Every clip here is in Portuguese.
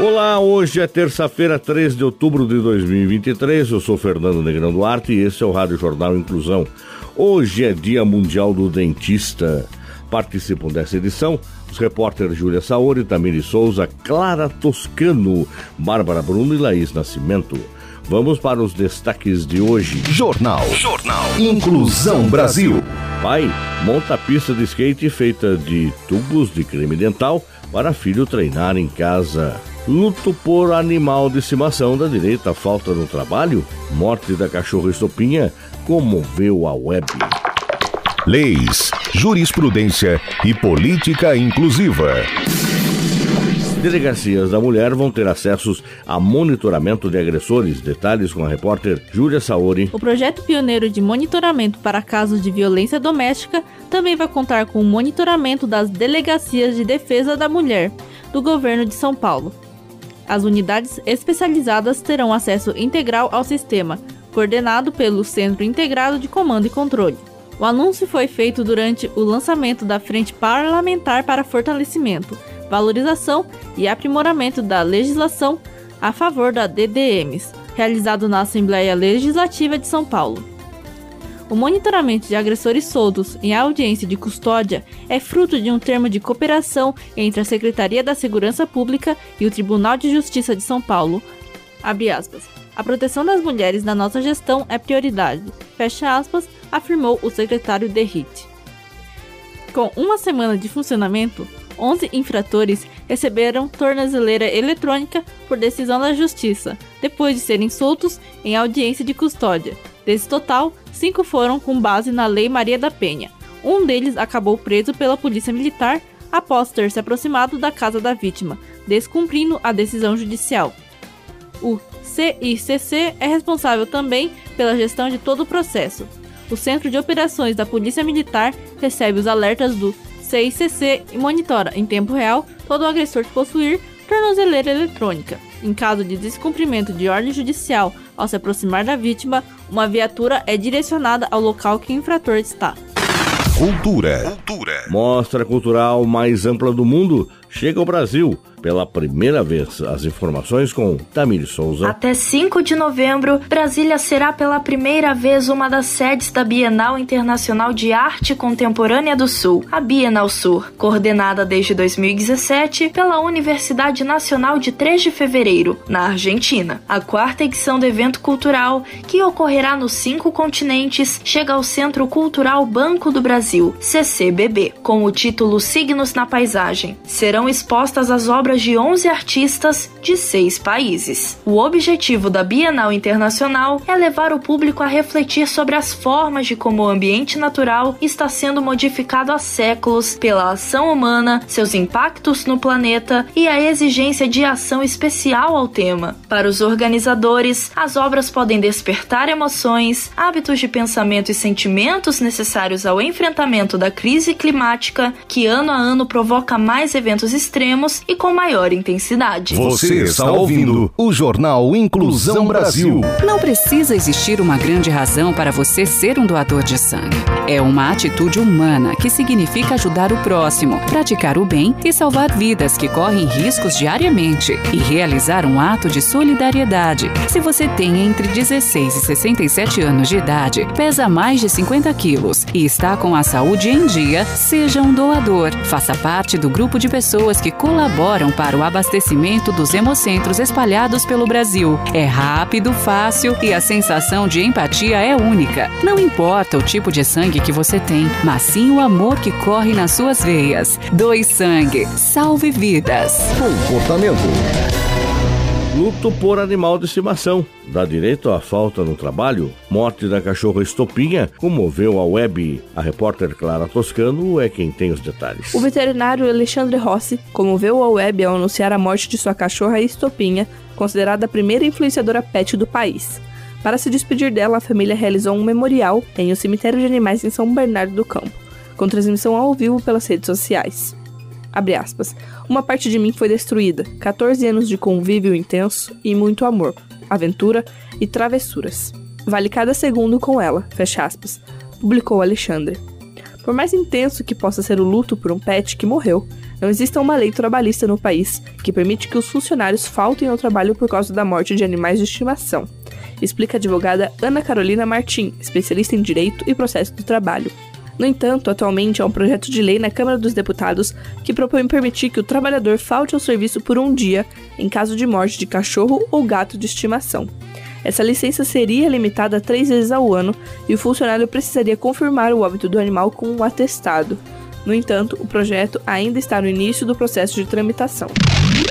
Olá, hoje é terça-feira, 3 de outubro de 2023. Eu sou Fernando Negrão Duarte e esse é o Rádio Jornal Inclusão. Hoje é Dia Mundial do Dentista. Participam dessa edição os repórteres Júlia Saori, Tamiri Souza, Clara Toscano, Bárbara Bruno e Laís Nascimento. Vamos para os destaques de hoje. Jornal. Jornal. Inclusão Brasil. Pai monta pista de skate feita de tubos de creme dental para filho treinar em casa. Luto por animal de estimação da direita falta no trabalho? Morte da cachorra estopinha comoveu a web. Leis, jurisprudência e política inclusiva. Delegacias da mulher vão ter acessos a monitoramento de agressores. Detalhes com a repórter Júlia Saori. O projeto pioneiro de monitoramento para casos de violência doméstica também vai contar com o monitoramento das delegacias de defesa da mulher do governo de São Paulo. As unidades especializadas terão acesso integral ao sistema, coordenado pelo Centro Integrado de Comando e Controle. O anúncio foi feito durante o lançamento da Frente Parlamentar para Fortalecimento, Valorização e Aprimoramento da Legislação a favor da DDMs, realizado na Assembleia Legislativa de São Paulo. O monitoramento de agressores soltos em audiência de custódia é fruto de um termo de cooperação entre a Secretaria da Segurança Pública e o Tribunal de Justiça de São Paulo. A proteção das mulheres na nossa gestão é prioridade. Fecha aspas, afirmou o secretário Derrite. Com uma semana de funcionamento, 11 infratores receberam tornozeleira eletrônica por decisão da Justiça, depois de serem soltos em audiência de custódia. Desse total, cinco foram com base na Lei Maria da Penha. Um deles acabou preso pela Polícia Militar após ter se aproximado da casa da vítima, descumprindo a decisão judicial. O CICC é responsável também pela gestão de todo o processo. O Centro de Operações da Polícia Militar recebe os alertas do CICC e monitora, em tempo real, todo o agressor que possuir tornozeleira eletrônica. Em caso de descumprimento de ordem judicial ao se aproximar da vítima, uma viatura é direcionada ao local que o infrator está. Cultura. Cultura. Mostra cultural mais ampla do mundo chega ao Brasil pela primeira vez. As informações com Tamir Souza. Até 5 de novembro, Brasília será pela primeira vez uma das sedes da Bienal Internacional de Arte Contemporânea do Sul, a Bienal Sur, coordenada desde 2017 pela Universidade Nacional de 3 de Fevereiro, na Argentina. A quarta edição do evento cultural, que ocorrerá nos cinco continentes, chega ao Centro Cultural Banco do Brasil, CCBB, com o título Signos na Paisagem. Serão expostas as obras obras de 11 artistas de seis países. O objetivo da Bienal Internacional é levar o público a refletir sobre as formas de como o ambiente natural está sendo modificado há séculos pela ação humana, seus impactos no planeta e a exigência de ação especial ao tema. Para os organizadores, as obras podem despertar emoções, hábitos de pensamento e sentimentos necessários ao enfrentamento da crise climática, que ano a ano provoca mais eventos extremos e com maior intensidade. Você está ouvindo o Jornal Inclusão Brasil. Não precisa existir uma grande razão para você ser um doador de sangue. É uma atitude humana que significa ajudar o próximo, praticar o bem e salvar vidas que correm riscos diariamente e realizar um ato de solidariedade. Se você tem entre 16 e 67 anos de idade, pesa mais de 50 quilos e está com a saúde em dia, seja um doador. Faça parte do grupo de pessoas que colaboram para o abastecimento dos hemocentros espalhados pelo Brasil. É rápido, fácil e a sensação de empatia é única. Não importa o tipo de sangue que você tem, mas sim o amor que corre nas suas veias. Doe sangue, salve vidas. Comportamento. Luto por animal de estimação. Dá direito à falta no trabalho? Morte da cachorra Estopinha comoveu a web. A repórter Clara Toscano é quem tem os detalhes. O veterinário Alexandre Rossi comoveu a web ao anunciar a morte de sua cachorra Estopinha, considerada a primeira influenciadora pet do país. Para se despedir dela, a família realizou um memorial em o cemitério de animais em São Bernardo do Campo, com transmissão ao vivo pelas redes sociais. Abre aspas. Uma parte de mim foi destruída. 14 anos de convívio intenso e muito amor, aventura e travessuras. Vale cada segundo com ela. Fecha aspas. Publicou Alexandre. Por mais intenso que possa ser o luto por um pet que morreu, não existe uma lei trabalhista no país que permite que os funcionários faltem ao trabalho por causa da morte de animais de estimação, explica a advogada Ana Carolina Martim, especialista em direito e processo do trabalho. No entanto, atualmente há um projeto de lei na Câmara dos Deputados que propõe permitir que o trabalhador falte ao serviço por um dia em caso de morte de cachorro ou gato de estimação. Essa licença seria limitada a três vezes ao ano e o funcionário precisaria confirmar o óbito do animal com um atestado. No entanto, o projeto ainda está no início do processo de tramitação.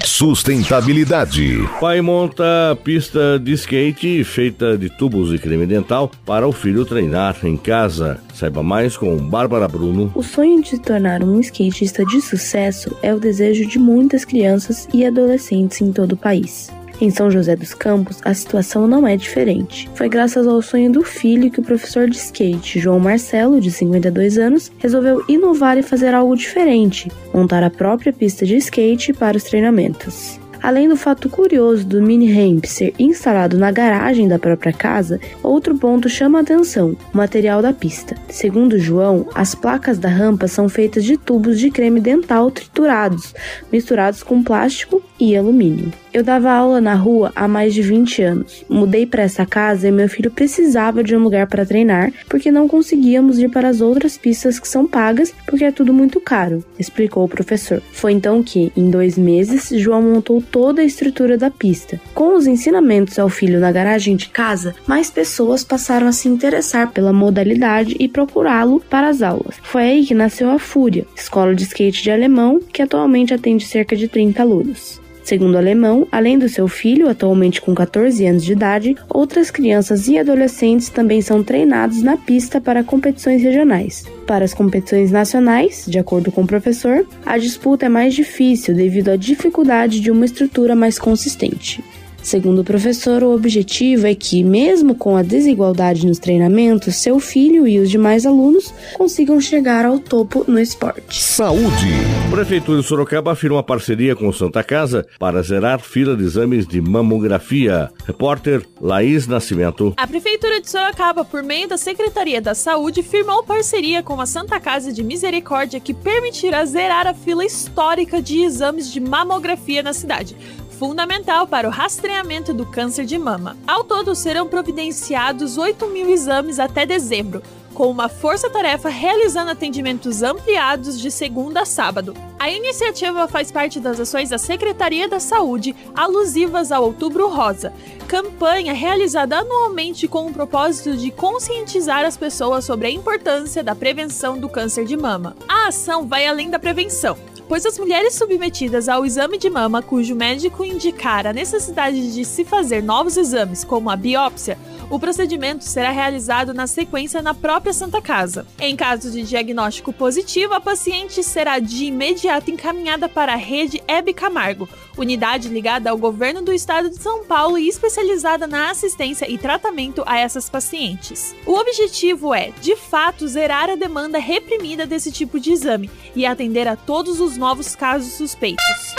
Sustentabilidade. Pai monta pista de skate feita de tubos de creme dental para o filho treinar em casa. Saiba mais com Bárbara Bruno. O sonho de se tornar um skatista de sucesso é o desejo de muitas crianças e adolescentes em todo o país. Em São José dos Campos, a situação não é diferente. Foi graças ao sonho do filho que o professor de skate, João Marcelo, de 52 anos, resolveu inovar e fazer algo diferente: montar a própria pista de skate para os treinamentos. Além do fato curioso do mini ramp ser instalado na garagem da própria casa, outro ponto chama a atenção: o material da pista. Segundo João, as placas da rampa são feitas de tubos de creme dental triturados, misturados com plástico e alumínio. Eu dava aula na rua há mais de 20 anos. Mudei para essa casa e meu filho precisava de um lugar para treinar porque não conseguíamos ir para as outras pistas que são pagas porque é tudo muito caro, explicou o professor. Foi então que, em dois meses, João montou toda a estrutura da pista. Com os ensinamentos ao filho na garagem de casa, mais pessoas passaram a se interessar pela modalidade e procurá-lo para as aulas. Foi aí que nasceu a Fúria, escola de skate de alemão, que atualmente atende cerca de 30 alunos. Segundo o alemão, além do seu filho, atualmente com 14 anos de idade, outras crianças e adolescentes também são treinados na pista para competições regionais. Para as competições nacionais, de acordo com o professor, a disputa é mais difícil devido à dificuldade de uma estrutura mais consistente. Segundo o professor, o objetivo é que, mesmo com a desigualdade nos treinamentos, seu filho e os demais alunos consigam chegar ao topo no esporte. Saúde. Prefeitura de Sorocaba afirma parceria com Santa Casa para zerar fila de exames de mamografia. Repórter Laís Nascimento. A Prefeitura de Sorocaba, por meio da Secretaria da Saúde, firmou parceria com a Santa Casa de Misericórdia que permitirá zerar a fila histórica de exames de mamografia na cidade fundamental para o rastreamento do câncer de mama. Ao todo, serão providenciados 8 mil exames até dezembro, com uma força-tarefa realizando atendimentos ampliados de segunda a sábado. A iniciativa faz parte das ações da Secretaria da Saúde alusivas ao Outubro Rosa, campanha realizada anualmente com o propósito de conscientizar as pessoas sobre a importância da prevenção do câncer de mama. A ação vai além da prevenção pois as mulheres submetidas ao exame de mama, cujo médico indicar a necessidade de se fazer novos exames, como a biópsia, o procedimento será realizado na sequência na própria Santa Casa. Em caso de diagnóstico positivo, a paciente será de imediato encaminhada para a rede Hebe Camargo, unidade ligada ao governo do estado de São Paulo e especializada na assistência e tratamento a essas pacientes. O objetivo é, de fato, zerar a demanda reprimida desse tipo de exame e atender a todos os novos casos suspeitos.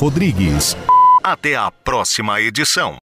Rodrigues. Até a próxima edição.